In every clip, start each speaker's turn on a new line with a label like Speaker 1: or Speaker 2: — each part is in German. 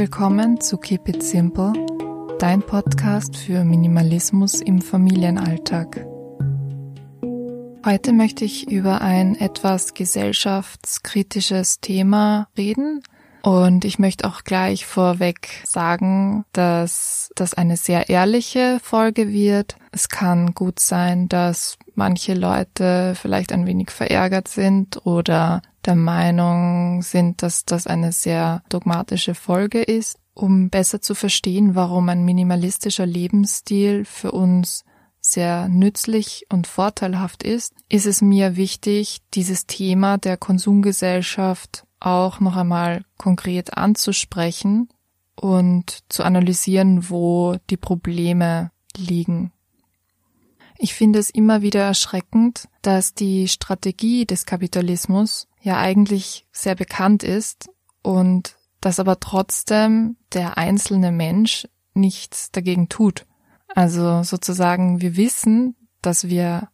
Speaker 1: willkommen zu Keep It Simple, dein Podcast für Minimalismus im Familienalltag. Heute möchte ich über ein etwas gesellschaftskritisches Thema reden und ich möchte auch gleich vorweg sagen, dass das eine sehr ehrliche Folge wird. Es kann gut sein, dass manche Leute vielleicht ein wenig verärgert sind oder der Meinung sind, dass das eine sehr dogmatische Folge ist. Um besser zu verstehen, warum ein minimalistischer Lebensstil für uns sehr nützlich und vorteilhaft ist, ist es mir wichtig, dieses Thema der Konsumgesellschaft auch noch einmal konkret anzusprechen und zu analysieren, wo die Probleme liegen. Ich finde es immer wieder erschreckend, dass die Strategie des Kapitalismus ja eigentlich sehr bekannt ist und dass aber trotzdem der einzelne Mensch nichts dagegen tut. Also sozusagen, wir wissen, dass wir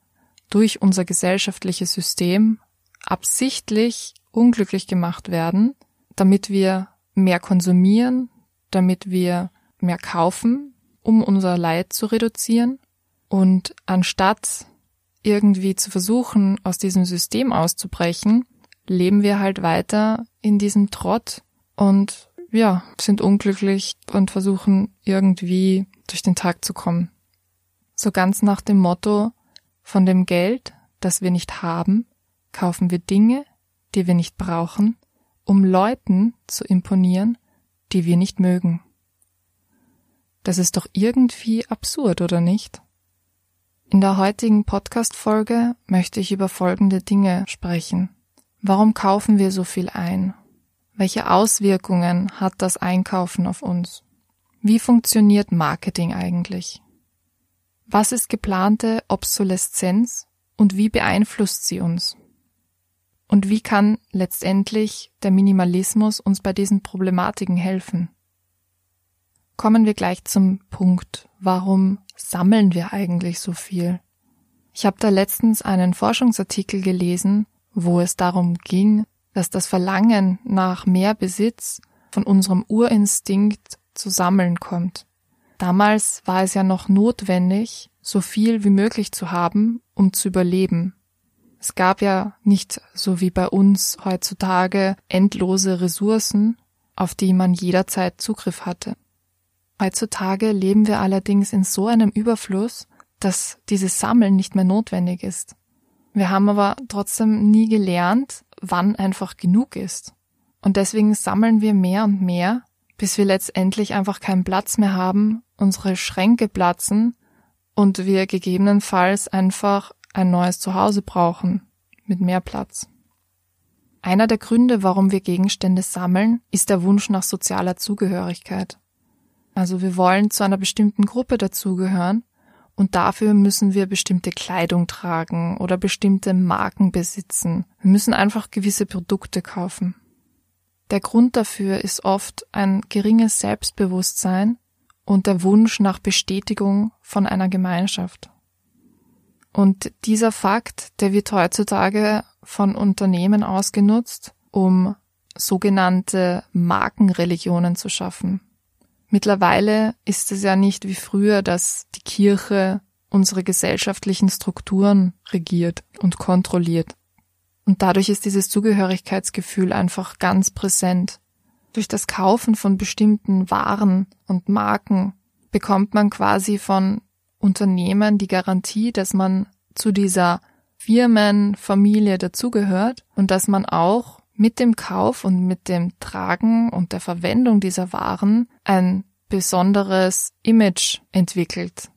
Speaker 1: durch unser gesellschaftliches System absichtlich unglücklich gemacht werden, damit wir mehr konsumieren, damit wir mehr kaufen, um unser Leid zu reduzieren. Und anstatt irgendwie zu versuchen, aus diesem System auszubrechen, leben wir halt weiter in diesem Trott und ja, sind unglücklich und versuchen irgendwie durch den Tag zu kommen. So ganz nach dem Motto, von dem Geld, das wir nicht haben, kaufen wir Dinge, die wir nicht brauchen, um Leuten zu imponieren, die wir nicht mögen. Das ist doch irgendwie absurd, oder nicht? In der heutigen Podcast-Folge möchte ich über folgende Dinge sprechen. Warum kaufen wir so viel ein? Welche Auswirkungen hat das Einkaufen auf uns? Wie funktioniert Marketing eigentlich? Was ist geplante Obsoleszenz und wie beeinflusst sie uns? Und wie kann letztendlich der Minimalismus uns bei diesen Problematiken helfen? Kommen wir gleich zum Punkt, warum sammeln wir eigentlich so viel? Ich habe da letztens einen Forschungsartikel gelesen, wo es darum ging, dass das Verlangen nach mehr Besitz von unserem Urinstinkt zu sammeln kommt. Damals war es ja noch notwendig, so viel wie möglich zu haben, um zu überleben. Es gab ja nicht so wie bei uns heutzutage endlose Ressourcen, auf die man jederzeit Zugriff hatte. Heutzutage leben wir allerdings in so einem Überfluss, dass dieses Sammeln nicht mehr notwendig ist. Wir haben aber trotzdem nie gelernt, wann einfach genug ist. Und deswegen sammeln wir mehr und mehr, bis wir letztendlich einfach keinen Platz mehr haben, unsere Schränke platzen und wir gegebenenfalls einfach ein neues Zuhause brauchen mit mehr Platz. Einer der Gründe, warum wir Gegenstände sammeln, ist der Wunsch nach sozialer Zugehörigkeit. Also wir wollen zu einer bestimmten Gruppe dazugehören und dafür müssen wir bestimmte Kleidung tragen oder bestimmte Marken besitzen. Wir müssen einfach gewisse Produkte kaufen. Der Grund dafür ist oft ein geringes Selbstbewusstsein und der Wunsch nach Bestätigung von einer Gemeinschaft. Und dieser Fakt, der wird heutzutage von Unternehmen ausgenutzt, um sogenannte Markenreligionen zu schaffen. Mittlerweile ist es ja nicht wie früher, dass die Kirche unsere gesellschaftlichen Strukturen regiert und kontrolliert. Und dadurch ist dieses Zugehörigkeitsgefühl einfach ganz präsent. Durch das Kaufen von bestimmten Waren und Marken bekommt man quasi von Unternehmen die Garantie, dass man zu dieser Firmenfamilie dazugehört und dass man auch mit dem Kauf und mit dem Tragen und der Verwendung dieser Waren ein besonderes Image entwickelt.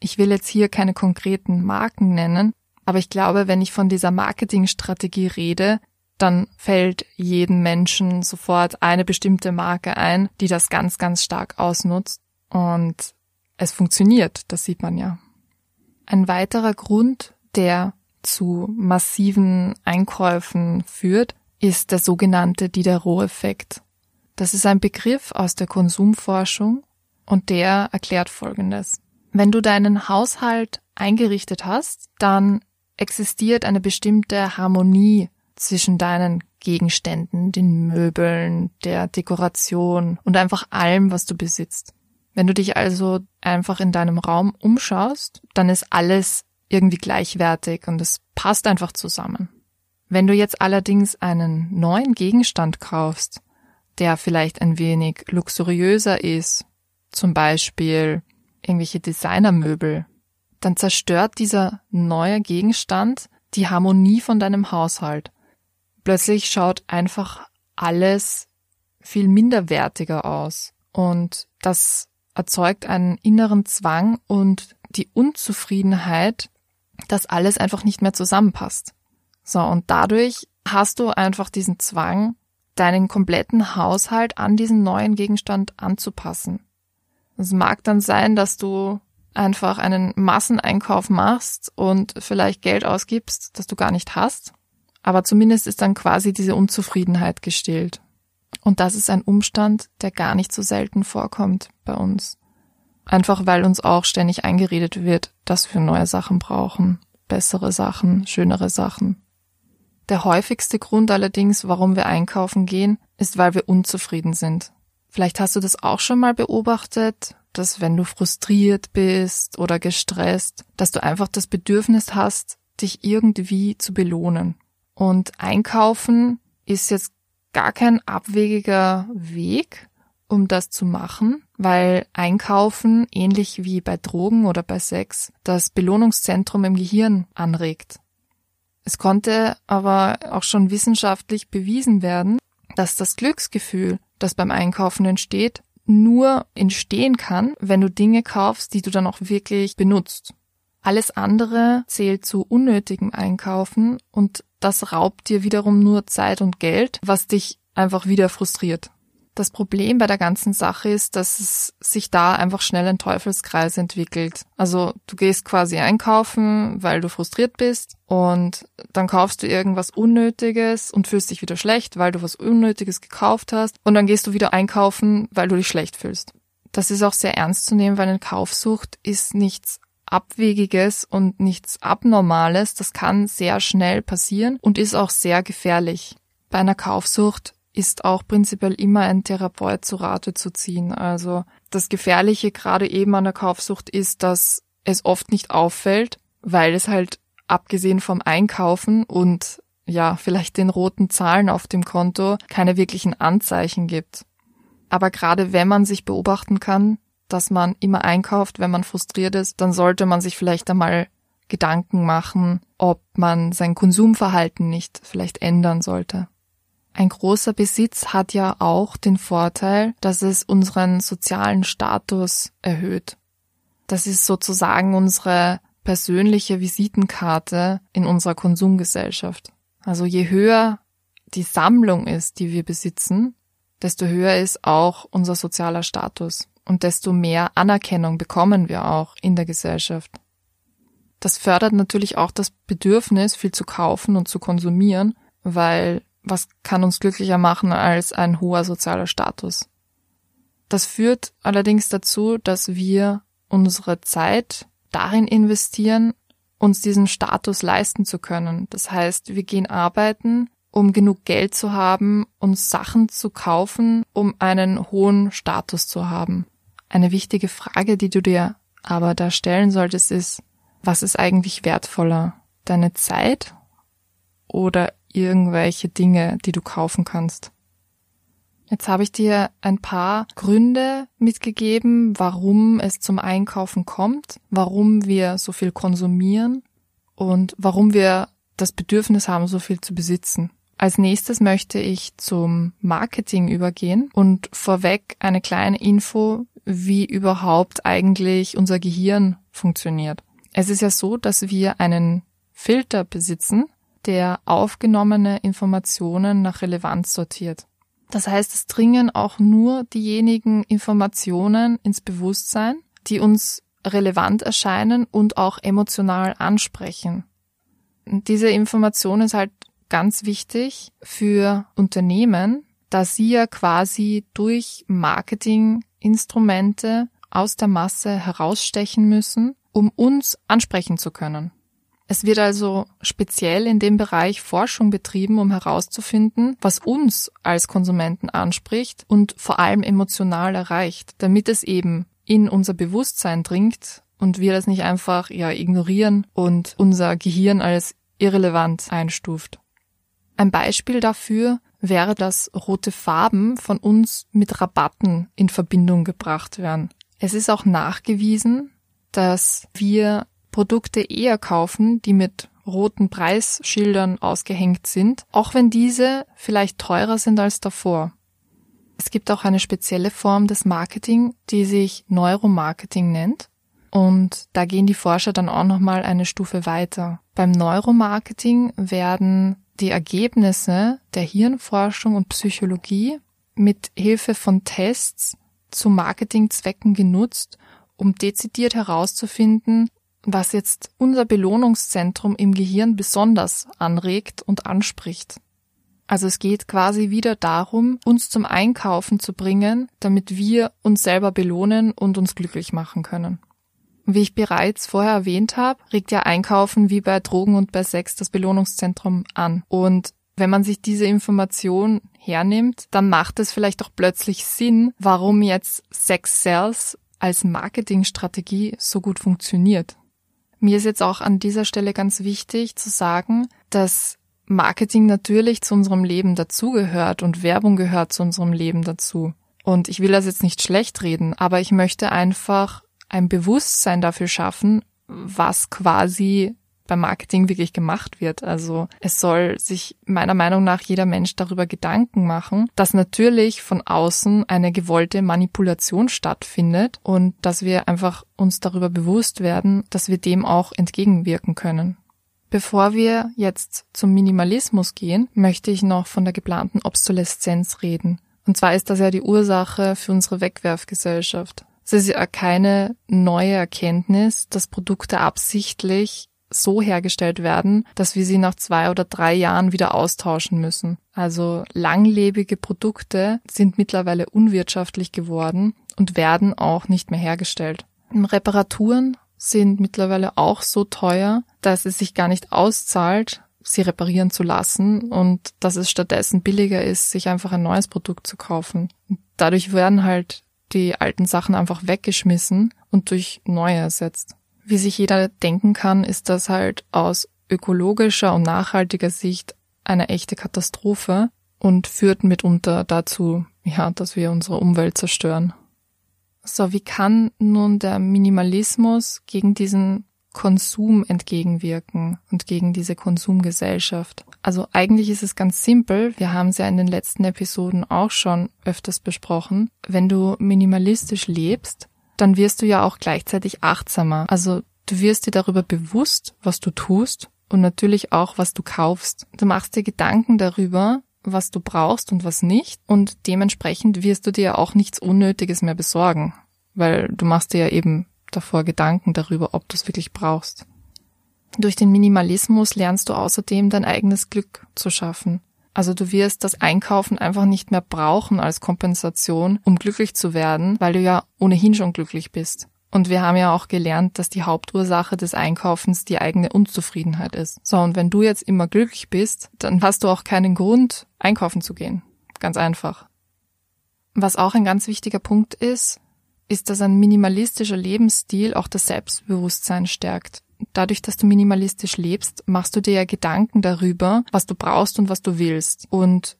Speaker 1: Ich will jetzt hier keine konkreten Marken nennen, aber ich glaube, wenn ich von dieser Marketingstrategie rede, dann fällt jedem Menschen sofort eine bestimmte Marke ein, die das ganz, ganz stark ausnutzt. Und es funktioniert, das sieht man ja. Ein weiterer Grund, der zu massiven Einkäufen führt, ist der sogenannte Diderot-Effekt. Das ist ein Begriff aus der Konsumforschung und der erklärt Folgendes. Wenn du deinen Haushalt eingerichtet hast, dann existiert eine bestimmte Harmonie zwischen deinen Gegenständen, den Möbeln, der Dekoration und einfach allem, was du besitzt. Wenn du dich also einfach in deinem Raum umschaust, dann ist alles irgendwie gleichwertig und es passt einfach zusammen. Wenn du jetzt allerdings einen neuen Gegenstand kaufst, der vielleicht ein wenig luxuriöser ist, zum Beispiel irgendwelche Designermöbel, dann zerstört dieser neue Gegenstand die Harmonie von deinem Haushalt. Plötzlich schaut einfach alles viel minderwertiger aus und das erzeugt einen inneren Zwang und die Unzufriedenheit, dass alles einfach nicht mehr zusammenpasst. So, und dadurch hast du einfach diesen Zwang, deinen kompletten Haushalt an diesen neuen Gegenstand anzupassen. Es mag dann sein, dass du einfach einen Masseneinkauf machst und vielleicht Geld ausgibst, das du gar nicht hast. Aber zumindest ist dann quasi diese Unzufriedenheit gestillt. Und das ist ein Umstand, der gar nicht so selten vorkommt bei uns. Einfach weil uns auch ständig eingeredet wird, dass wir neue Sachen brauchen, bessere Sachen, schönere Sachen. Der häufigste Grund allerdings, warum wir einkaufen gehen, ist, weil wir unzufrieden sind. Vielleicht hast du das auch schon mal beobachtet, dass wenn du frustriert bist oder gestresst, dass du einfach das Bedürfnis hast, dich irgendwie zu belohnen. Und einkaufen ist jetzt gar kein abwegiger Weg, um das zu machen, weil Einkaufen, ähnlich wie bei Drogen oder bei Sex, das Belohnungszentrum im Gehirn anregt. Es konnte aber auch schon wissenschaftlich bewiesen werden, dass das Glücksgefühl, das beim Einkaufen entsteht, nur entstehen kann, wenn du Dinge kaufst, die du dann auch wirklich benutzt. Alles andere zählt zu unnötigem Einkaufen und das raubt dir wiederum nur Zeit und Geld, was dich einfach wieder frustriert. Das Problem bei der ganzen Sache ist, dass es sich da einfach schnell ein Teufelskreis entwickelt. Also du gehst quasi einkaufen, weil du frustriert bist und dann kaufst du irgendwas Unnötiges und fühlst dich wieder schlecht, weil du was Unnötiges gekauft hast und dann gehst du wieder einkaufen, weil du dich schlecht fühlst. Das ist auch sehr ernst zu nehmen, weil eine Kaufsucht ist nichts Abwegiges und nichts Abnormales. Das kann sehr schnell passieren und ist auch sehr gefährlich. Bei einer Kaufsucht ist auch prinzipiell immer ein Therapeut zu Rate zu ziehen. Also das Gefährliche gerade eben an der Kaufsucht ist, dass es oft nicht auffällt, weil es halt abgesehen vom Einkaufen und ja, vielleicht den roten Zahlen auf dem Konto keine wirklichen Anzeichen gibt. Aber gerade wenn man sich beobachten kann, dass man immer einkauft, wenn man frustriert ist, dann sollte man sich vielleicht einmal Gedanken machen, ob man sein Konsumverhalten nicht vielleicht ändern sollte. Ein großer Besitz hat ja auch den Vorteil, dass es unseren sozialen Status erhöht. Das ist sozusagen unsere persönliche Visitenkarte in unserer Konsumgesellschaft. Also je höher die Sammlung ist, die wir besitzen, desto höher ist auch unser sozialer Status und desto mehr Anerkennung bekommen wir auch in der Gesellschaft. Das fördert natürlich auch das Bedürfnis, viel zu kaufen und zu konsumieren, weil was kann uns glücklicher machen als ein hoher sozialer Status? Das führt allerdings dazu, dass wir unsere Zeit darin investieren, uns diesen Status leisten zu können. Das heißt, wir gehen arbeiten, um genug Geld zu haben, uns Sachen zu kaufen, um einen hohen Status zu haben. Eine wichtige Frage, die du dir aber da stellen solltest, ist, was ist eigentlich wertvoller? Deine Zeit oder irgendwelche Dinge, die du kaufen kannst. Jetzt habe ich dir ein paar Gründe mitgegeben, warum es zum Einkaufen kommt, warum wir so viel konsumieren und warum wir das Bedürfnis haben, so viel zu besitzen. Als nächstes möchte ich zum Marketing übergehen und vorweg eine kleine Info, wie überhaupt eigentlich unser Gehirn funktioniert. Es ist ja so, dass wir einen Filter besitzen, der aufgenommene Informationen nach Relevanz sortiert. Das heißt, es dringen auch nur diejenigen Informationen ins Bewusstsein, die uns relevant erscheinen und auch emotional ansprechen. diese Information ist halt ganz wichtig für Unternehmen, da sie ja quasi durch Marketinginstrumente aus der Masse herausstechen müssen, um uns ansprechen zu können. Es wird also speziell in dem Bereich Forschung betrieben, um herauszufinden, was uns als Konsumenten anspricht und vor allem emotional erreicht, damit es eben in unser Bewusstsein dringt und wir das nicht einfach ja ignorieren und unser Gehirn als irrelevant einstuft. Ein Beispiel dafür wäre, dass rote Farben von uns mit Rabatten in Verbindung gebracht werden. Es ist auch nachgewiesen, dass wir Produkte eher kaufen, die mit roten Preisschildern ausgehängt sind, auch wenn diese vielleicht teurer sind als davor. Es gibt auch eine spezielle Form des Marketing, die sich Neuromarketing nennt. Und da gehen die Forscher dann auch nochmal eine Stufe weiter. Beim Neuromarketing werden die Ergebnisse der Hirnforschung und Psychologie mit Hilfe von Tests zu Marketingzwecken genutzt, um dezidiert herauszufinden, was jetzt unser Belohnungszentrum im Gehirn besonders anregt und anspricht. Also es geht quasi wieder darum, uns zum Einkaufen zu bringen, damit wir uns selber belohnen und uns glücklich machen können. Wie ich bereits vorher erwähnt habe, regt ja Einkaufen wie bei Drogen und bei Sex das Belohnungszentrum an. Und wenn man sich diese Information hernimmt, dann macht es vielleicht auch plötzlich Sinn, warum jetzt Sex Sales als Marketingstrategie so gut funktioniert. Mir ist jetzt auch an dieser Stelle ganz wichtig zu sagen, dass Marketing natürlich zu unserem Leben dazugehört und Werbung gehört zu unserem Leben dazu. Und ich will das jetzt nicht schlecht reden, aber ich möchte einfach ein Bewusstsein dafür schaffen, was quasi beim Marketing wirklich gemacht wird. Also es soll sich meiner Meinung nach jeder Mensch darüber Gedanken machen, dass natürlich von außen eine gewollte Manipulation stattfindet und dass wir einfach uns darüber bewusst werden, dass wir dem auch entgegenwirken können. Bevor wir jetzt zum Minimalismus gehen, möchte ich noch von der geplanten Obsoleszenz reden. Und zwar ist das ja die Ursache für unsere Wegwerfgesellschaft. Es ist ja keine neue Erkenntnis, dass Produkte absichtlich so hergestellt werden, dass wir sie nach zwei oder drei Jahren wieder austauschen müssen. Also langlebige Produkte sind mittlerweile unwirtschaftlich geworden und werden auch nicht mehr hergestellt. Reparaturen sind mittlerweile auch so teuer, dass es sich gar nicht auszahlt, sie reparieren zu lassen und dass es stattdessen billiger ist, sich einfach ein neues Produkt zu kaufen. dadurch werden halt die alten Sachen einfach weggeschmissen und durch neue ersetzt. Wie sich jeder denken kann, ist das halt aus ökologischer und nachhaltiger Sicht eine echte Katastrophe und führt mitunter dazu, ja, dass wir unsere Umwelt zerstören. So, wie kann nun der Minimalismus gegen diesen Konsum entgegenwirken und gegen diese Konsumgesellschaft? Also eigentlich ist es ganz simpel. Wir haben es ja in den letzten Episoden auch schon öfters besprochen. Wenn du minimalistisch lebst, dann wirst du ja auch gleichzeitig achtsamer. Also du wirst dir darüber bewusst, was du tust und natürlich auch, was du kaufst. Du machst dir Gedanken darüber, was du brauchst und was nicht und dementsprechend wirst du dir auch nichts Unnötiges mehr besorgen, weil du machst dir ja eben davor Gedanken darüber, ob du es wirklich brauchst. Durch den Minimalismus lernst du außerdem dein eigenes Glück zu schaffen. Also du wirst das Einkaufen einfach nicht mehr brauchen als Kompensation, um glücklich zu werden, weil du ja ohnehin schon glücklich bist. Und wir haben ja auch gelernt, dass die Hauptursache des Einkaufens die eigene Unzufriedenheit ist. So, und wenn du jetzt immer glücklich bist, dann hast du auch keinen Grund, einkaufen zu gehen. Ganz einfach. Was auch ein ganz wichtiger Punkt ist, ist, dass ein minimalistischer Lebensstil auch das Selbstbewusstsein stärkt dadurch, dass du minimalistisch lebst, machst du dir ja Gedanken darüber, was du brauchst und was du willst. Und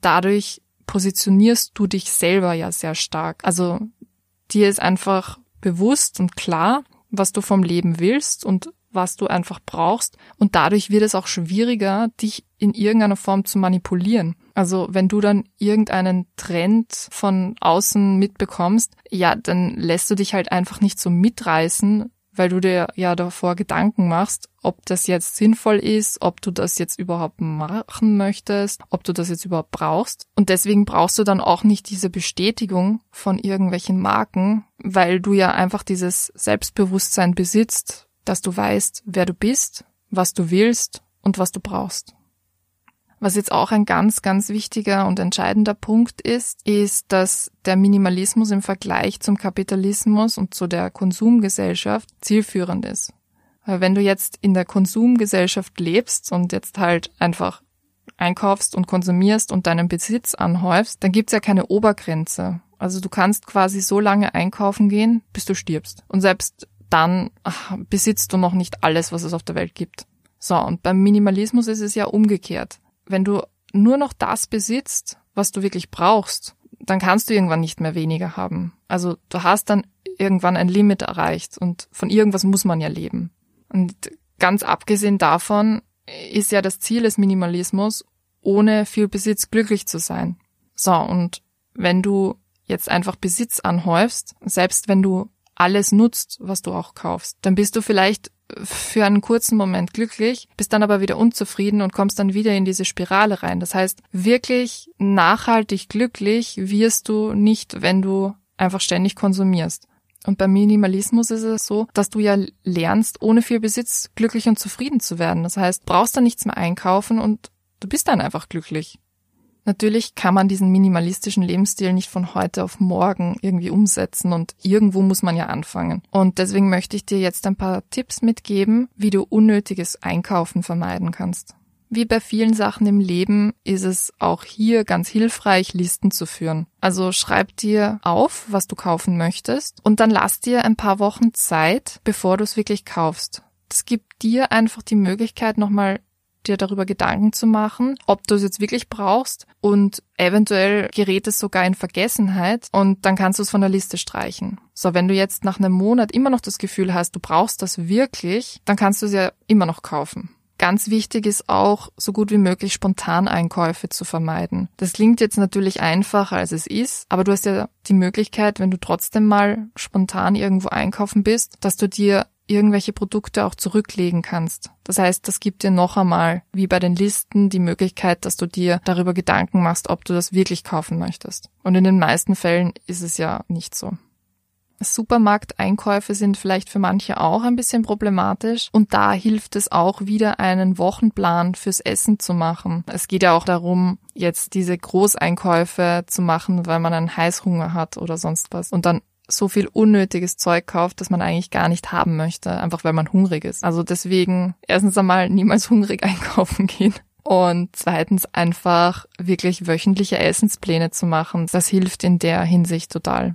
Speaker 1: dadurch positionierst du dich selber ja sehr stark. Also dir ist einfach bewusst und klar, was du vom Leben willst und was du einfach brauchst. Und dadurch wird es auch schwieriger, dich in irgendeiner Form zu manipulieren. Also wenn du dann irgendeinen Trend von außen mitbekommst, ja, dann lässt du dich halt einfach nicht so mitreißen, weil du dir ja davor Gedanken machst, ob das jetzt sinnvoll ist, ob du das jetzt überhaupt machen möchtest, ob du das jetzt überhaupt brauchst. Und deswegen brauchst du dann auch nicht diese Bestätigung von irgendwelchen Marken, weil du ja einfach dieses Selbstbewusstsein besitzt, dass du weißt, wer du bist, was du willst und was du brauchst. Was jetzt auch ein ganz, ganz wichtiger und entscheidender Punkt ist, ist, dass der Minimalismus im Vergleich zum Kapitalismus und zu der Konsumgesellschaft zielführend ist. Weil wenn du jetzt in der Konsumgesellschaft lebst und jetzt halt einfach einkaufst und konsumierst und deinen Besitz anhäufst, dann gibt's ja keine Obergrenze. Also du kannst quasi so lange einkaufen gehen, bis du stirbst. Und selbst dann ach, besitzt du noch nicht alles, was es auf der Welt gibt. So, und beim Minimalismus ist es ja umgekehrt. Wenn du nur noch das besitzt, was du wirklich brauchst, dann kannst du irgendwann nicht mehr weniger haben. Also du hast dann irgendwann ein Limit erreicht und von irgendwas muss man ja leben. Und ganz abgesehen davon ist ja das Ziel des Minimalismus, ohne viel Besitz glücklich zu sein. So, und wenn du jetzt einfach Besitz anhäufst, selbst wenn du alles nutzt, was du auch kaufst, dann bist du vielleicht für einen kurzen Moment glücklich, bist dann aber wieder unzufrieden und kommst dann wieder in diese Spirale rein. Das heißt, wirklich nachhaltig glücklich wirst du nicht, wenn du einfach ständig konsumierst. Und beim Minimalismus ist es so, dass du ja lernst, ohne viel Besitz glücklich und zufrieden zu werden. Das heißt, brauchst dann nichts mehr einkaufen und du bist dann einfach glücklich. Natürlich kann man diesen minimalistischen Lebensstil nicht von heute auf morgen irgendwie umsetzen und irgendwo muss man ja anfangen. Und deswegen möchte ich dir jetzt ein paar Tipps mitgeben, wie du unnötiges Einkaufen vermeiden kannst. Wie bei vielen Sachen im Leben ist es auch hier ganz hilfreich, Listen zu führen. Also schreib dir auf, was du kaufen möchtest und dann lass dir ein paar Wochen Zeit, bevor du es wirklich kaufst. Das gibt dir einfach die Möglichkeit, nochmal dir darüber Gedanken zu machen, ob du es jetzt wirklich brauchst und eventuell gerät es sogar in Vergessenheit und dann kannst du es von der Liste streichen. So, wenn du jetzt nach einem Monat immer noch das Gefühl hast, du brauchst das wirklich, dann kannst du es ja immer noch kaufen. Ganz wichtig ist auch, so gut wie möglich Spontaneinkäufe zu vermeiden. Das klingt jetzt natürlich einfacher, als es ist, aber du hast ja die Möglichkeit, wenn du trotzdem mal spontan irgendwo einkaufen bist, dass du dir irgendwelche Produkte auch zurücklegen kannst. Das heißt, das gibt dir noch einmal, wie bei den Listen, die Möglichkeit, dass du dir darüber Gedanken machst, ob du das wirklich kaufen möchtest. Und in den meisten Fällen ist es ja nicht so. Supermarkteinkäufe sind vielleicht für manche auch ein bisschen problematisch und da hilft es auch wieder einen Wochenplan fürs Essen zu machen. Es geht ja auch darum, jetzt diese Großeinkäufe zu machen, weil man einen Heißhunger hat oder sonst was und dann so viel unnötiges Zeug kauft, das man eigentlich gar nicht haben möchte, einfach weil man hungrig ist. Also deswegen erstens einmal niemals hungrig einkaufen gehen. Und zweitens einfach wirklich wöchentliche Essenspläne zu machen. Das hilft in der Hinsicht total.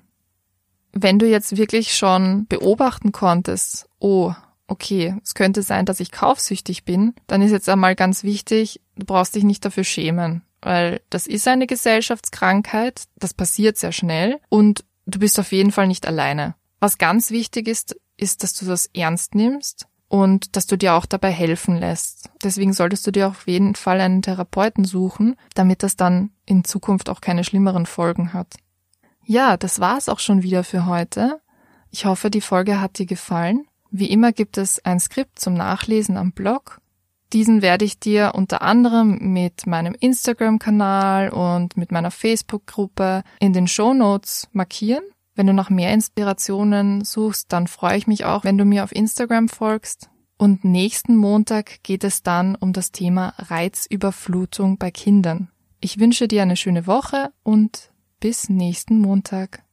Speaker 1: Wenn du jetzt wirklich schon beobachten konntest, oh, okay, es könnte sein, dass ich kaufsüchtig bin, dann ist jetzt einmal ganz wichtig, du brauchst dich nicht dafür schämen, weil das ist eine Gesellschaftskrankheit, das passiert sehr schnell und du bist auf jeden Fall nicht alleine. Was ganz wichtig ist, ist, dass du das ernst nimmst und dass du dir auch dabei helfen lässt. Deswegen solltest du dir auf jeden Fall einen Therapeuten suchen, damit das dann in Zukunft auch keine schlimmeren Folgen hat. Ja, das war's auch schon wieder für heute. Ich hoffe, die Folge hat dir gefallen. Wie immer gibt es ein Skript zum Nachlesen am Blog. Diesen werde ich dir unter anderem mit meinem Instagram-Kanal und mit meiner Facebook-Gruppe in den Show Notes markieren. Wenn du nach mehr Inspirationen suchst, dann freue ich mich auch, wenn du mir auf Instagram folgst. Und nächsten Montag geht es dann um das Thema Reizüberflutung bei Kindern. Ich wünsche dir eine schöne Woche und bis nächsten Montag.